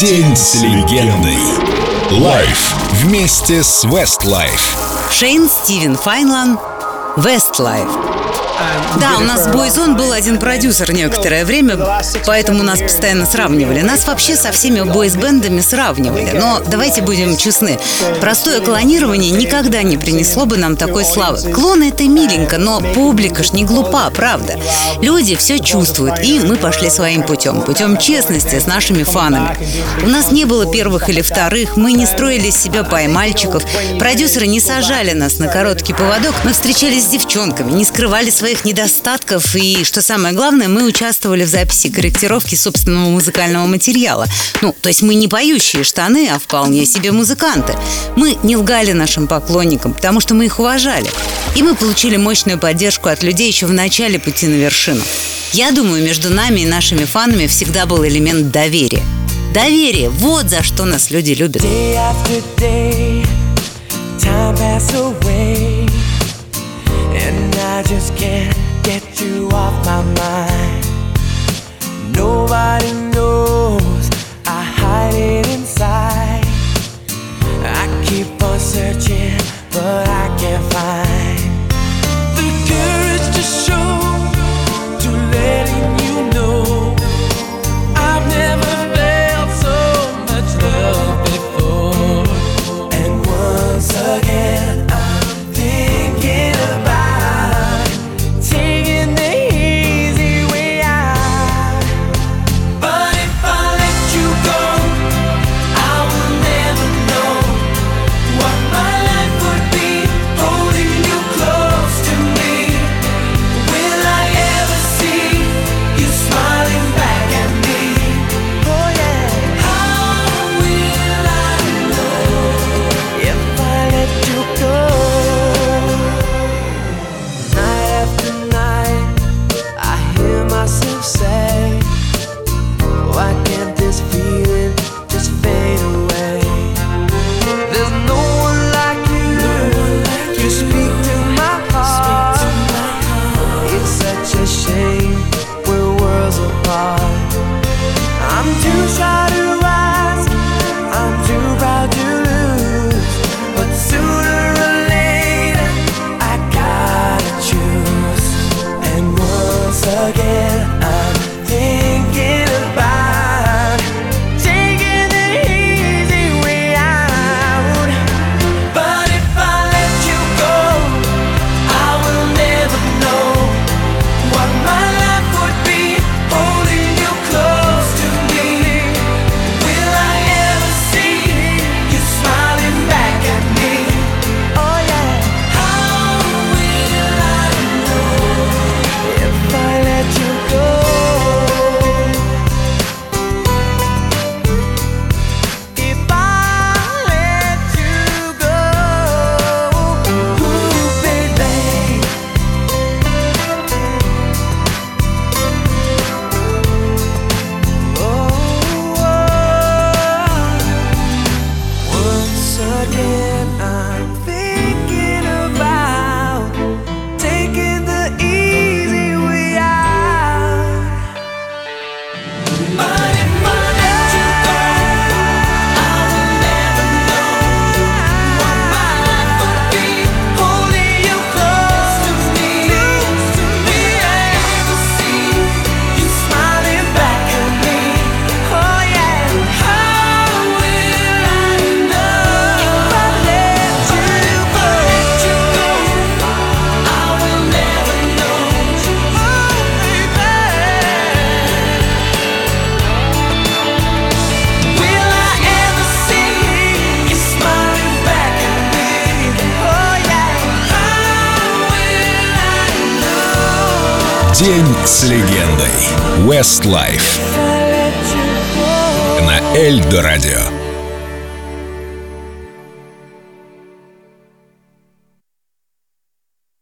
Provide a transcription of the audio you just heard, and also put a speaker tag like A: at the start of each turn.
A: День с легендой. Live вместе с Westlife.
B: Шейн Стивен Файнлан, Westlife. Да, у нас в Boyzone был один продюсер некоторое время, поэтому нас постоянно сравнивали. Нас вообще со всеми бойс-бендами сравнивали. Но давайте будем честны. Простое клонирование никогда не принесло бы нам такой славы. Клоны — это миленько, но публика ж не глупа, правда. Люди все чувствуют, и мы пошли своим путем. Путем честности с нашими фанами. У нас не было первых или вторых, мы не строили из себя поймальчиков. Продюсеры не сажали нас на короткий поводок, мы встречались с девчонками, не скрывали свои своих недостатков и, что самое главное, мы участвовали в записи корректировки собственного музыкального материала. Ну, то есть мы не поющие штаны, а вполне себе музыканты. Мы не лгали нашим поклонникам, потому что мы их уважали. И мы получили мощную поддержку от людей еще в начале пути на вершину. Я думаю, между нами и нашими фанами всегда был элемент доверия. Доверие – вот за что нас люди любят. I just can't get you off my mind. Nobody knows I hide it inside. I keep on searching, but
A: День с легендой. Westlife. На Эльдо радио.